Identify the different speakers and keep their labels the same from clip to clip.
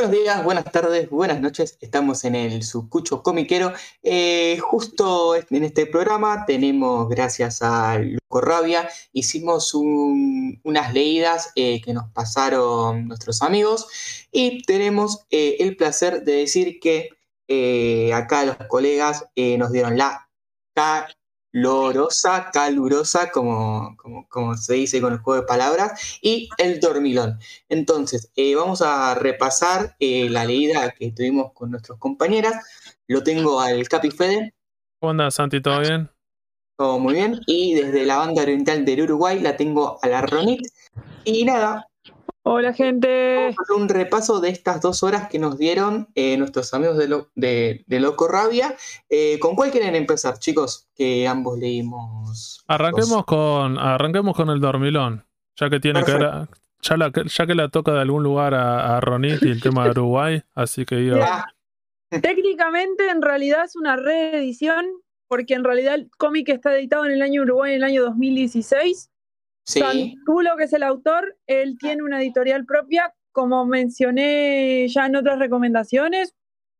Speaker 1: Buenos días, buenas tardes, buenas noches. Estamos en el Sucucho Comiquero. Eh, justo en este programa tenemos, gracias a Luco Rabia, hicimos unas leídas eh, que nos pasaron nuestros amigos y tenemos eh, el placer de decir que acá los colegas nos dieron la lorosa, calurosa, como, como, se dice con el juego de palabras, y el dormilón. Entonces, eh, vamos a repasar eh, la leída que tuvimos con nuestras compañeras. Lo tengo al Capi Fede.
Speaker 2: ¿Cómo andas, Santi? ¿Todo bien?
Speaker 1: Todo muy bien. Y desde la banda oriental del Uruguay la tengo a la Ronit. Y nada,
Speaker 3: Hola gente.
Speaker 1: Vamos a hacer un repaso de estas dos horas que nos dieron eh, nuestros amigos de, Loco Rabia. Eh, ¿Con cuál quieren empezar, chicos? Que ambos leímos.
Speaker 2: Arranquemos con, arranquemos con el dormilón, ya que tiene que ya, la, ya que la toca de algún lugar a, Ronit y el tema de Uruguay, así que yo.
Speaker 3: Técnicamente, en realidad es una reedición, porque en realidad el cómic está editado en el año Uruguay en el año 2016
Speaker 1: Sí.
Speaker 3: Santulo, que es el autor, él tiene una editorial propia, como mencioné ya en otras recomendaciones.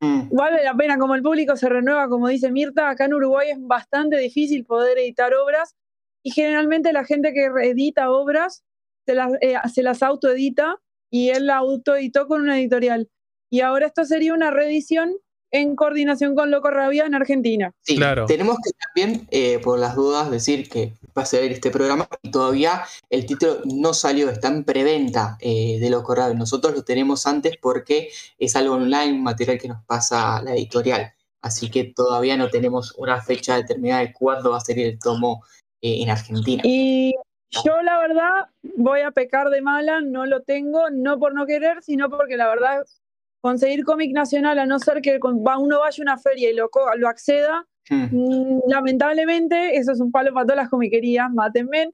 Speaker 3: Mm. Vale la pena, como el público se renueva, como dice Mirta, acá en Uruguay es bastante difícil poder editar obras y generalmente la gente que edita obras se las, eh, se las autoedita y él la autoeditó con una editorial. Y ahora esto sería una reedición en coordinación con Loco Rabia en Argentina.
Speaker 1: Sí, claro. tenemos que también, eh, por las dudas, decir que va a ser este programa y todavía el título no salió, está en preventa eh, de Loco Rabia. Nosotros lo tenemos antes porque es algo online, material que nos pasa la editorial. Así que todavía no tenemos una fecha determinada de cuándo va a salir el tomo eh, en Argentina.
Speaker 3: Y yo la verdad voy a pecar de mala, no lo tengo, no por no querer, sino porque la verdad conseguir cómic nacional, a no ser que uno vaya a una feria y lo, lo acceda, hmm. mm, lamentablemente, eso es un palo para todas las comiquerías, mátenme.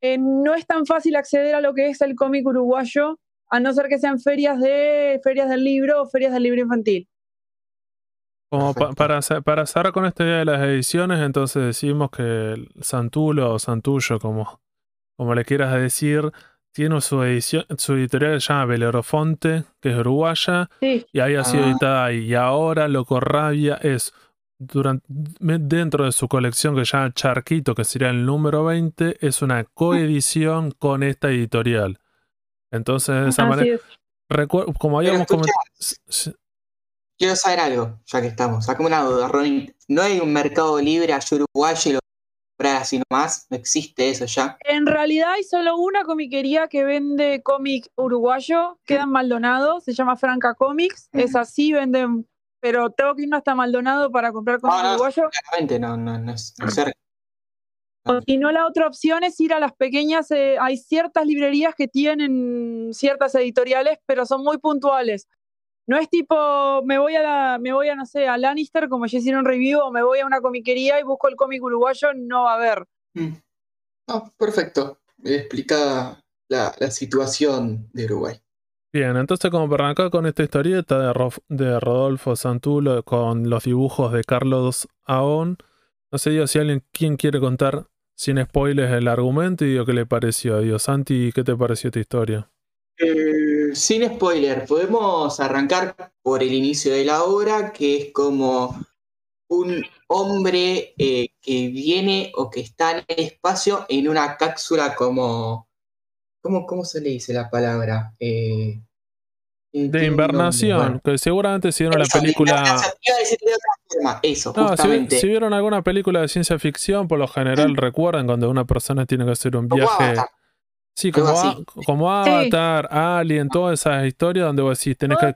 Speaker 3: Eh, no es tan fácil acceder a lo que es el cómic uruguayo, a no ser que sean ferias de ferias del libro o ferias del libro infantil.
Speaker 2: Como para, para cerrar con esta idea de las ediciones, entonces decimos que el Santulo o Santullo, como, como le quieras decir, tiene su edición, su editorial se llama Belerofonte, que es uruguaya, y ahí ha sido ah. editada ahí. Y ahora Loco Rabia es durante, dentro de su colección que se llama Charquito, que sería el número 20, es una coedición con esta editorial. Entonces, de esa manera, como habíamos comentado.
Speaker 1: Quiero saber algo, ya que estamos. Sacame una duda, Ronnie. ¿No hay un mercado libre allá uruguayo y lo así nomás, no existe eso ya.
Speaker 3: En realidad hay solo una comiquería que vende cómic uruguayo, queda en Maldonado, se llama Franca Comics, es así, venden, pero tengo que irme hasta Maldonado para comprar cómic uruguayo.
Speaker 1: Claramente no, no, no es
Speaker 3: Y no la otra opción es ir a las pequeñas, eh, hay ciertas librerías que tienen ciertas editoriales, pero son muy puntuales. No es tipo, me voy a la, me voy a, no sé, a Lannister como ya hicieron review, o me voy a una comiquería y busco el cómic uruguayo, no va a haber. Mm.
Speaker 1: perfecto. Explica la, la, situación de Uruguay.
Speaker 2: Bien, entonces como para arrancar con esta historieta de, Rodolfo Santulo con los dibujos de Carlos Aón, no sé digo, si alguien quien quiere contar sin spoilers el argumento y digo qué le pareció. Dios Santi, ¿qué te pareció esta historia?
Speaker 1: Eh, sin spoiler, podemos arrancar por el inicio de la obra, que es como un hombre eh, que viene o que está en el espacio en una cápsula como... ¿Cómo, cómo se le dice la palabra?
Speaker 2: Eh, de invernación, que seguramente si vieron la película...
Speaker 1: Eso, justamente.
Speaker 2: Si, vieron alguna película de ciencia ficción, por lo general recuerdan cuando una persona tiene que hacer un viaje... Sí, como, como Avatar, Alien, todas esas historias donde vos decís, tenés que...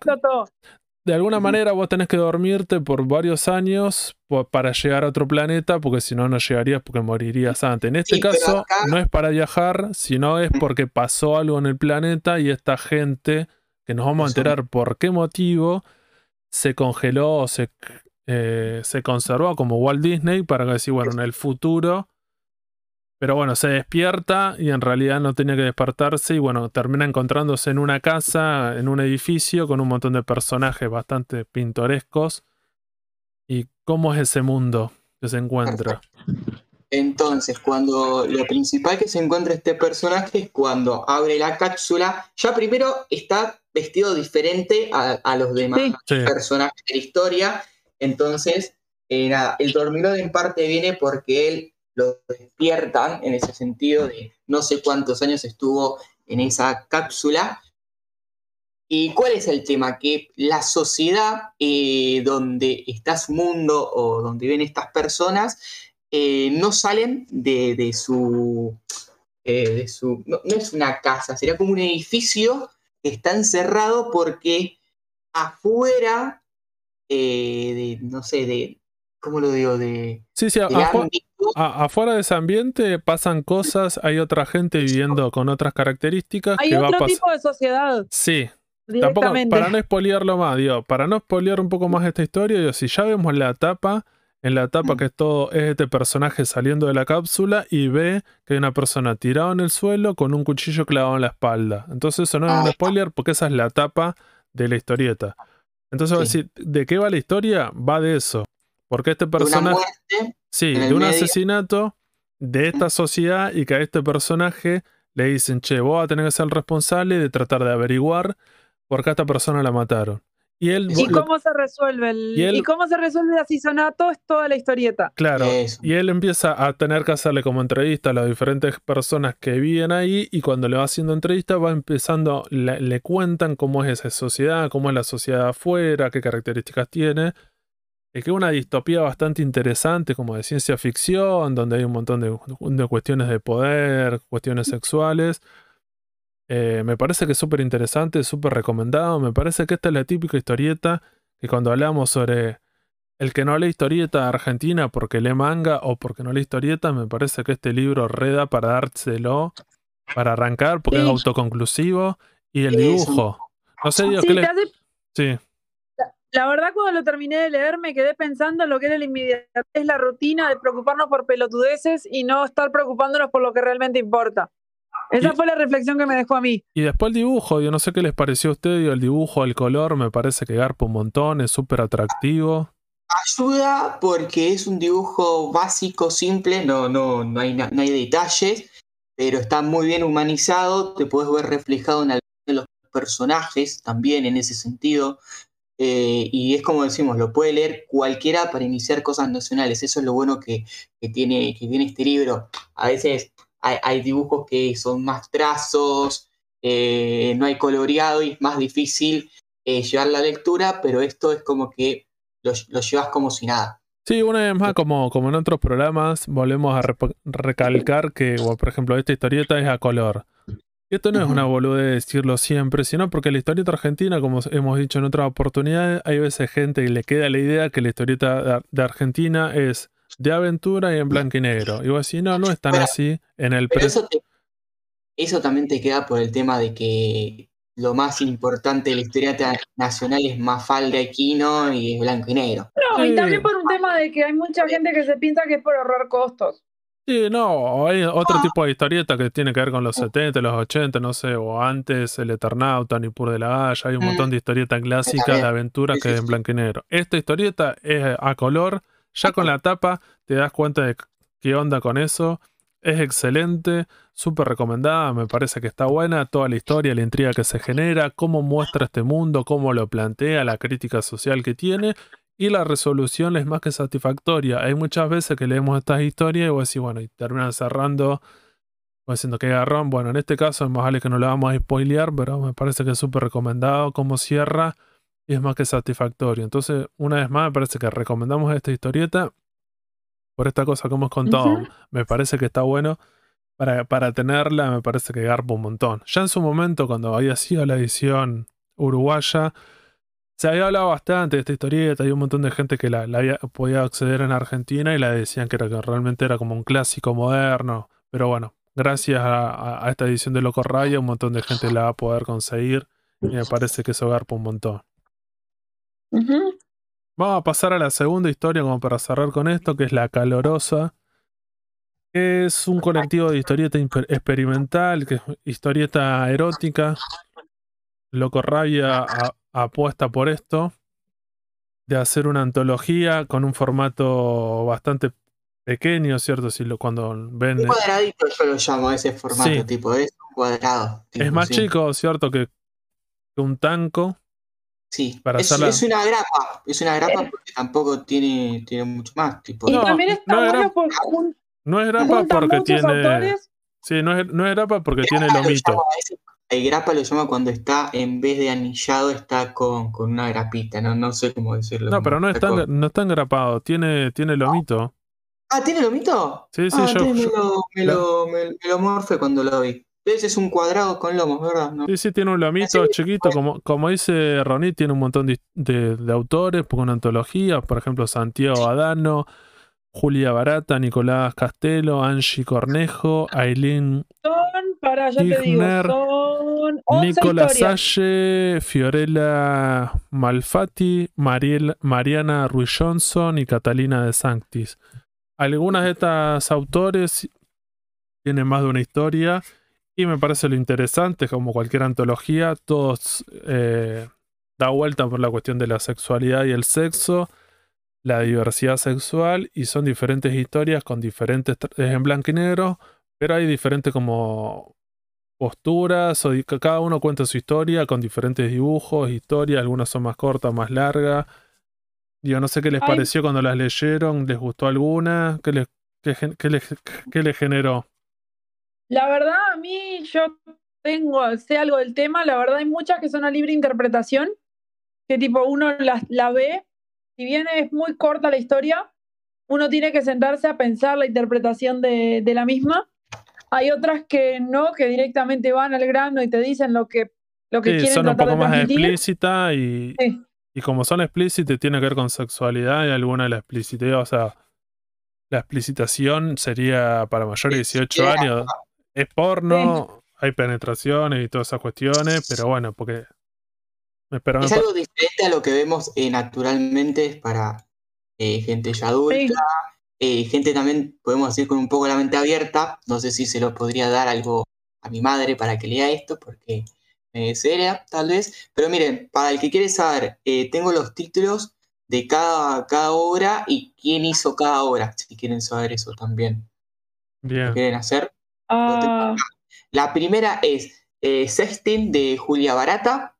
Speaker 2: De alguna manera vos tenés que dormirte por varios años para llegar a otro planeta, porque si no, no llegarías porque morirías antes. En este caso, no es para viajar, sino es porque pasó algo en el planeta y esta gente, que nos vamos a enterar por qué motivo, se congeló o se, eh, se conservó como Walt Disney para decir, bueno, en el futuro pero bueno, se despierta y en realidad no tenía que despertarse y bueno, termina encontrándose en una casa, en un edificio con un montón de personajes bastante pintorescos. ¿Y cómo es ese mundo que se encuentra?
Speaker 1: Entonces, cuando lo principal que se encuentra este personaje es cuando abre la cápsula, ya primero está vestido diferente a, los demás personajes de la historia. Entonces, eh, el dormilón en parte viene porque él lo despiertan en ese sentido de no sé cuántos años estuvo en esa cápsula. ¿Y cuál es el tema? Que la sociedad eh, donde está su mundo o donde viven estas personas eh, no salen de, su... de su no, es una casa, sería como un edificio que está encerrado porque afuera de, no sé, de, ¿cómo lo digo? De,
Speaker 2: sí, sí, afuera de ese ambiente pasan cosas, hay otra gente viviendo con otras características.
Speaker 3: Hay otro tipo de sociedad.
Speaker 2: Sí. Tampoco, para no espolearlo más, digo, para no espolear un poco más esta historia, digo, si ya vemos la etapa, en la etapa mm. que es todo es este personaje saliendo de la cápsula y ve que hay una persona tirada en el suelo con un cuchillo clavado en la espalda. Entonces eso no es un ah. spoiler porque esa es la etapa de la historieta. Entonces, decir, ¿de qué va la historia? Va de eso. Porque este personaje. Sí, de un asesinato de esta sociedad y que a este personaje le dicen, che, vos vas a tener que ser el responsable de tratar de averiguar por qué a esta persona la mataron.
Speaker 3: Y, él, ¿Y cómo se resuelve el, y, cómo se resuelve el asesinato es toda la historieta.
Speaker 2: Claro. Y él empieza a tener que hacerle como entrevista a las diferentes personas que viven ahí y cuando le va haciendo entrevista va empezando, le, le cuentan cómo es esa sociedad, cómo es la sociedad afuera, qué características tiene que es una distopía bastante interesante, como de ciencia ficción, donde hay un montón de, cuestiones de poder, cuestiones sexuales. Eh, me parece que es súper interesante, súper recomendado. Me parece que esta es la típica historieta que cuando hablamos sobre el que no lee historieta argentina porque lee manga o porque no lee historieta, me parece que este libro reda para dárselo, para arrancar, porque es autoconclusivo. Y el dibujo. No sé, Dios, ¿qué le... Sí.
Speaker 3: La verdad, cuando lo terminé de leer, me quedé pensando en lo que era la inmediatez, la rutina de preocuparnos por pelotudeces y no estar preocupándonos por lo que realmente importa. Esa fue la reflexión que me dejó a mí.
Speaker 2: Y después el dibujo, yo no sé qué les pareció a ustedes, el dibujo, el color, me parece que garpa un montón, es súper atractivo.
Speaker 1: Ayuda porque es un dibujo básico, simple, no, no, no, hay, no hay detalles, pero está muy bien humanizado, te puedes ver reflejado en algunos de los personajes también en ese sentido. Eh, y es como decimos, lo puede leer cualquiera para iniciar cosas nacionales. Eso es lo bueno que, tiene, que tiene este libro. A veces hay, dibujos que son más trazos, eh, no hay coloreado y es más difícil eh, llevar la lectura, pero esto es como que lo, llevas como si nada.
Speaker 2: Sí, una vez más, como, como en otros programas, volvemos a recalcar que, por ejemplo, esta historieta es a color. Y esto no es una bolude de decirlo siempre, sino porque la historieta argentina, como hemos dicho en otras oportunidades, hay veces gente que le queda la idea que la historieta de Argentina es de aventura y en blanco y negro. Y vos decís, no, no es tan así en el
Speaker 1: eso, eso también te queda por el tema de que lo más importante de la historieta nacional es Mafalda Aquino y es blanco y negro.
Speaker 3: No, y también por un tema de que hay mucha gente que se piensa que es por ahorrar costos.
Speaker 2: Sí, no, hay otro tipo de historieta que tiene que ver con los 70, los 80, no sé, o antes, El Eternauta, Nipur de la Haya, hay un montón de historietas clásicas de aventura que es en blanco y negro. Esta historieta es a color, ya con la tapa te das cuenta de qué onda con eso. Es excelente, súper recomendada, me parece que está buena, toda la historia, la intriga que se genera, cómo muestra este mundo, cómo lo plantea, la crítica social que tiene y la resolución es más que satisfactoria. Hay muchas veces que leemos estas historias y vos decís, bueno, y terminan cerrando o diciendo que agarrón. Bueno, en este caso es más vale que no lo vamos a spoilear, pero me parece que es súper recomendado cómo cierra y es más que satisfactorio. Entonces, una vez más, me parece que recomendamos esta historieta por esta cosa que hemos contado. Me parece que está bueno. Para, para tenerla, me parece que garpa un montón. Ya en su momento, cuando había sido la edición uruguaya, se había hablado bastante de esta historieta, hay un montón de gente que la, había, podía acceder en Argentina y la decían que, era, que realmente era como un clásico moderno. Pero bueno, gracias a, esta edición de Loco Raya, un montón de gente la va a poder conseguir y me parece que eso garpa un montón. Vamos a pasar a la segunda historia como para cerrar con esto, que es La Calorosa. es un colectivo de historieta experimental, que es historieta erótica. Loco Rabia apuesta por esto, de hacer una antología con un formato bastante pequeño, ¿cierto? Si lo, cuando ven...
Speaker 1: Un cuadradito yo lo llamo ese formato, tipo, es un cuadrado.
Speaker 2: es más chico, ¿cierto? Que un tanco.
Speaker 1: Sí, para es, es, una grapa, es una grapa es, una eh. porque tampoco tiene, tiene mucho más. Tipo,
Speaker 3: y no, también está no bueno por
Speaker 2: no es grapa porque tiene. Autores. Sí, no es, no es grapa porque tiene lomito.
Speaker 1: El grapa lo llama cuando está, en vez de anillado, está con, con una grapita, no, no sé cómo decirlo.
Speaker 2: No, pero no está, no está engrapado, tiene, tiene lomito.
Speaker 1: Ah, ¿tiene lomito?
Speaker 2: Sí, sí,
Speaker 1: ah,
Speaker 2: yo,
Speaker 1: me, lo, me, lo, me, lo morfe cuando lo vi. Ese es un cuadrado con lomos, ¿verdad? ¿No?
Speaker 2: Sí, sí, tiene un lomito chiquito. Como, como dice Ronit, tiene un montón de, de, de autores, porque una antología, por ejemplo, Santiago Adano, Julia Barata, Nicolás Castelo, Angie Cornejo, Aileen
Speaker 3: para, ya te digo, son
Speaker 2: Nicolás Salle, Fiorella Malfatti, Mariana Ruiz Johnson y Catalina de Sanctis. Algunas de estas autores tienen más de una historia y me parece lo interesante, como cualquier antología, todos eh, da vuelta por la cuestión de la sexualidad y el sexo la diversidad sexual y son diferentes historias con diferentes es en blanco y negro, pero hay diferentes como posturas o cada uno cuenta su historia con diferentes dibujos, historias, algunas son más cortas, más largas. Yo no sé qué les pareció cuando las leyeron, ¿les gustó alguna? ¿Qué les, qué, les, qué les generó?
Speaker 3: La verdad, a mí yo tengo, sé algo del tema, la verdad hay muchas que son a libre interpretación, que tipo uno la, la ve si bien es muy corta la historia, uno tiene que sentarse a pensar la interpretación de, la misma. Hay otras que no, que directamente van al grano y te dicen lo que, lo que quieren
Speaker 2: son
Speaker 3: un
Speaker 2: poco más explícitas y, y como son explícitas tiene que ver con sexualidad y alguna de la explícita, o sea, la explicitación sería para mayores de 18 años. Es porno, hay penetraciones y todas esas cuestiones, pero bueno, porque
Speaker 1: es algo diferente a lo que vemos eh, naturalmente para eh, gente ya adulta, eh, gente también, podemos decir, con un poco la mente abierta. No sé si se lo podría dar algo a mi madre para que lea esto, porque me seria, tal vez. Pero miren, para el que quiere saber, tengo los títulos de cada, cada obra y quién hizo cada obra, si quieren saber eso también.
Speaker 2: Bien.
Speaker 1: quieren hacer?
Speaker 3: Ah.
Speaker 1: La primera es Sextin de Julia Barata.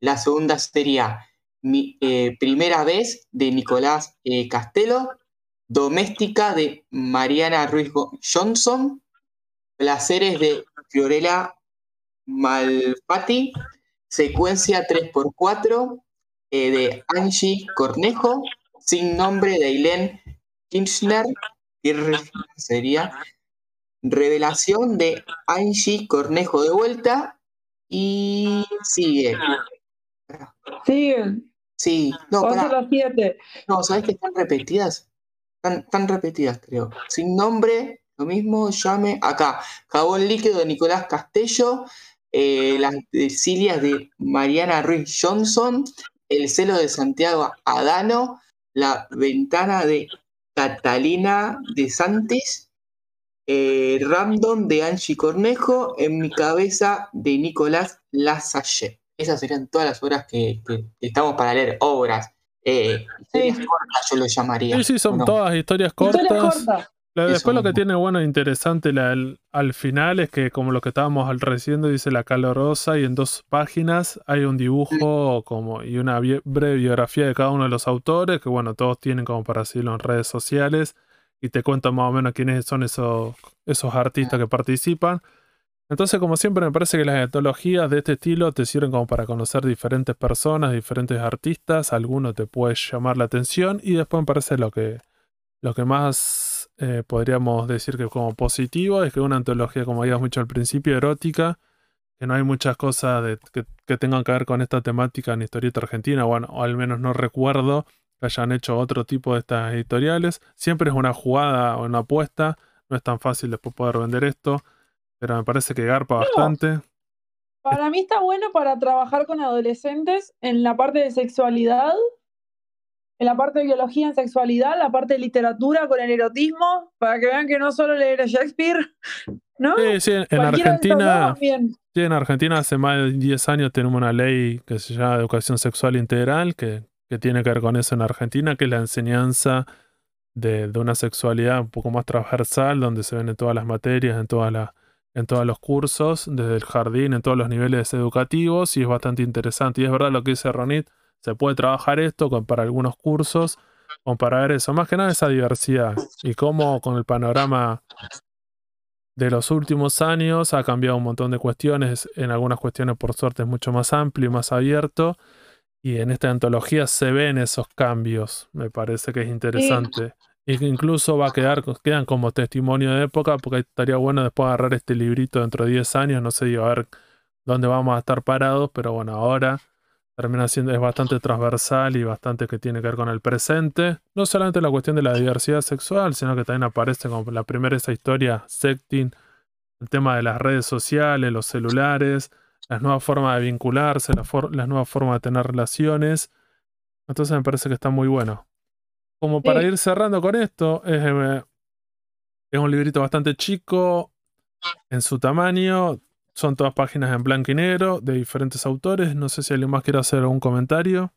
Speaker 1: La segunda sería mi, eh, Primera vez de Nicolás eh, Castelo, Doméstica de Mariana Ruiz Johnson, Placeres de Fiorella Malfatti, Secuencia 3x4 eh, de Angie Cornejo, Sin nombre de Eileen Kirchner, sería Revelación de Angie Cornejo de vuelta. Y sigue.
Speaker 3: Siguen.
Speaker 1: Sí, no,
Speaker 3: para.
Speaker 1: No, ¿sabes que están repetidas? Están, repetidas, creo. Sin nombre, lo mismo, llame acá. Jabón líquido de Nicolás Castello, eh, las cilias de Mariana Ruiz Johnson, el celo de Santiago Adano, la ventana de Catalina de Santis, eh, Random de Angie Cornejo, en mi cabeza de Nicolás Lasalle esas serían todas las obras que, estamos para leer, obras. Eh, historias cortas, yo lo llamaría.
Speaker 2: Sí, sí, son todas historias cortas. Después lo que tiene bueno e interesante al final es que como lo que estábamos al recién dice la calorosa y en dos páginas hay un dibujo como y una breve biografía de cada uno de los autores que bueno todos tienen como para decirlo en redes sociales y te cuentan más o menos quiénes son esos, esos artistas que participan. Entonces, como siempre, me parece que las etologías de este estilo te sirven como para conocer diferentes personas, diferentes artistas, alguno te puede llamar la atención y después me parece lo que, lo que más eh, podríamos decir que como positivo es que una antología, como habíamos dicho al principio, erótica, que no hay muchas cosas que, tengan que ver con esta temática en historieta argentina, bueno, o al menos no recuerdo que hayan hecho otro tipo de estas editoriales. Siempre es una jugada o una apuesta, no es tan fácil después poder vender esto. Pero me parece que garpa bastante.
Speaker 3: Para mí está bueno para trabajar con adolescentes en la parte de sexualidad, en la parte de biología en sexualidad, la parte de literatura con el erotismo, para que vean que no solo leer a Shakespeare, ¿no?
Speaker 2: Sí, sí, en Argentina. Sí, en Argentina hace más de 10 años tenemos una ley que se llama Educación Sexual Integral, que, que tiene que ver con eso en Argentina, que es la enseñanza de, de, una sexualidad un poco más transversal, donde se ven en todas las materias, en todas las en todos los cursos, desde el jardín, en todos los niveles educativos, y es bastante interesante. Y es verdad lo que dice Ronit, se puede trabajar esto para algunos cursos, o para ver eso, más que nada esa diversidad, y cómo con el panorama de los últimos años ha cambiado un montón de cuestiones, en algunas cuestiones por suerte es mucho más amplio y más abierto, y en esta antología se ven esos cambios, me parece que es interesante. Incluso va a quedar, quedan como testimonio de época, porque estaría bueno después agarrar este librito dentro de 10 años, no sé, digo, a ver dónde vamos a estar parados, pero bueno, ahora termina siendo, es bastante transversal y bastante que tiene que ver con el presente. No solamente la cuestión de la diversidad sexual, sino que también aparece como la primera esa historia, Secting, el tema de las redes sociales, los celulares, las nuevas formas de vincularse, las nuevas formas de tener relaciones. Entonces me parece que está muy bueno como para ir cerrando con esto, eh, es, un librito bastante chico en su tamaño. Son todas páginas en blanco y negro de diferentes autores. No sé si alguien más quiere hacer algún comentario.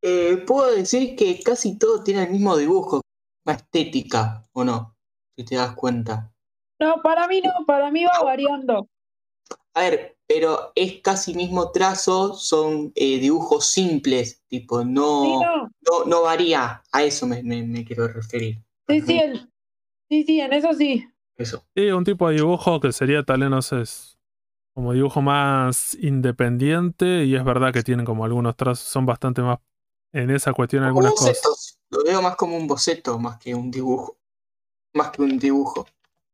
Speaker 1: Eh, puedo decir que casi todo tiene el mismo dibujo, la estética, ¿o no? Si te das cuenta.
Speaker 3: No, para mí no, para mí va variando.
Speaker 1: A ver, pero es casi mismo trazo, son eh, dibujos simples, tipo, no, no. varía, a eso me, quiero referir.
Speaker 3: Sí, sí, sí, sí, en eso sí.
Speaker 1: Eso.
Speaker 2: Sí, un tipo de dibujo que sería tal vez, no sé, como dibujo más independiente y es verdad que tienen como algunos trazos, son bastante más en esa cuestión algunas cosas.
Speaker 1: Lo veo más como un boceto, más que un dibujo. Más que un dibujo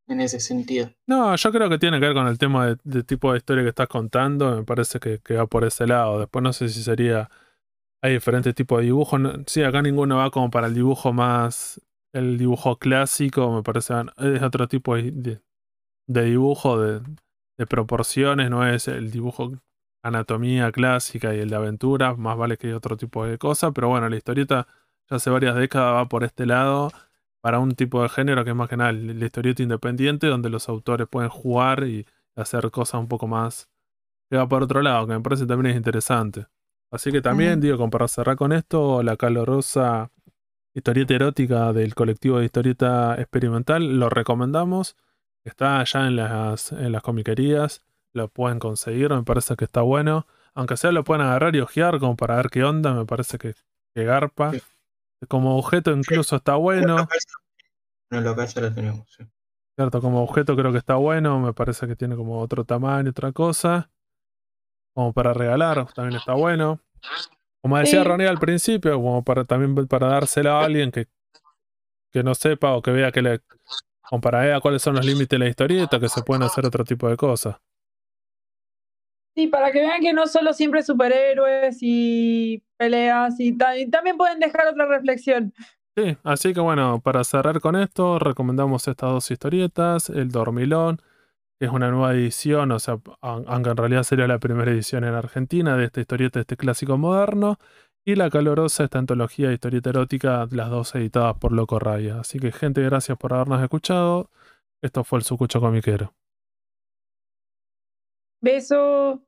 Speaker 1: en ese sentido.
Speaker 2: No, yo creo que tiene que ver con el tema de, tipo de historia que estás contando. Me parece que, va por ese lado. Después no sé si sería. Hay diferentes tipos de dibujos. sí, acá ninguno va como para el dibujo más. El dibujo clásico, me parece. Es otro tipo de, dibujo, de, de proporciones. No es el dibujo anatomía clásica y el de aventuras. Más vale que hay otro tipo de cosas. Pero bueno, la historieta ya hace varias décadas va por este lado para un tipo de género que es más que nada la historieta independiente, donde los autores pueden jugar y hacer cosas un poco más que va por otro lado, que me parece también es interesante. Así que también, digo, para cerrar con esto, la calorosa historieta erótica del colectivo de historieta experimental, lo recomendamos. Está allá en las, en las comiquerías, lo pueden conseguir, me parece que está bueno. Aunque sea lo pueden agarrar y ojear como para ver qué onda, me parece que, que garpa. Como objeto incluso está bueno.
Speaker 1: En el local ya lo tenemos,
Speaker 2: Cierto, como objeto creo que está bueno. Me parece que tiene como otro tamaño, otra cosa. Como para regalar, también está bueno. Como decía Ronnie al principio, como para también para dársela a alguien que, que no sepa o que vea que le. Como para ver cuáles son los límites de la historieta, que se pueden hacer otro tipo de cosas.
Speaker 3: Sí, para que vean que no solo siempre superhéroes y peleas y, también pueden dejar otra reflexión.
Speaker 2: Sí, así que bueno, para cerrar con esto, recomendamos estas dos historietas, El Dormilón, que es una nueva edición, o sea, aunque en realidad sería la primera edición en Argentina de esta historieta, de este clásico moderno, y La Calorosa, esta antología de historieta erótica, las dos editadas por Loco Raya. Así que gente, gracias por habernos escuchado. Esto fue el Sucucho Comiquero.
Speaker 3: Beso.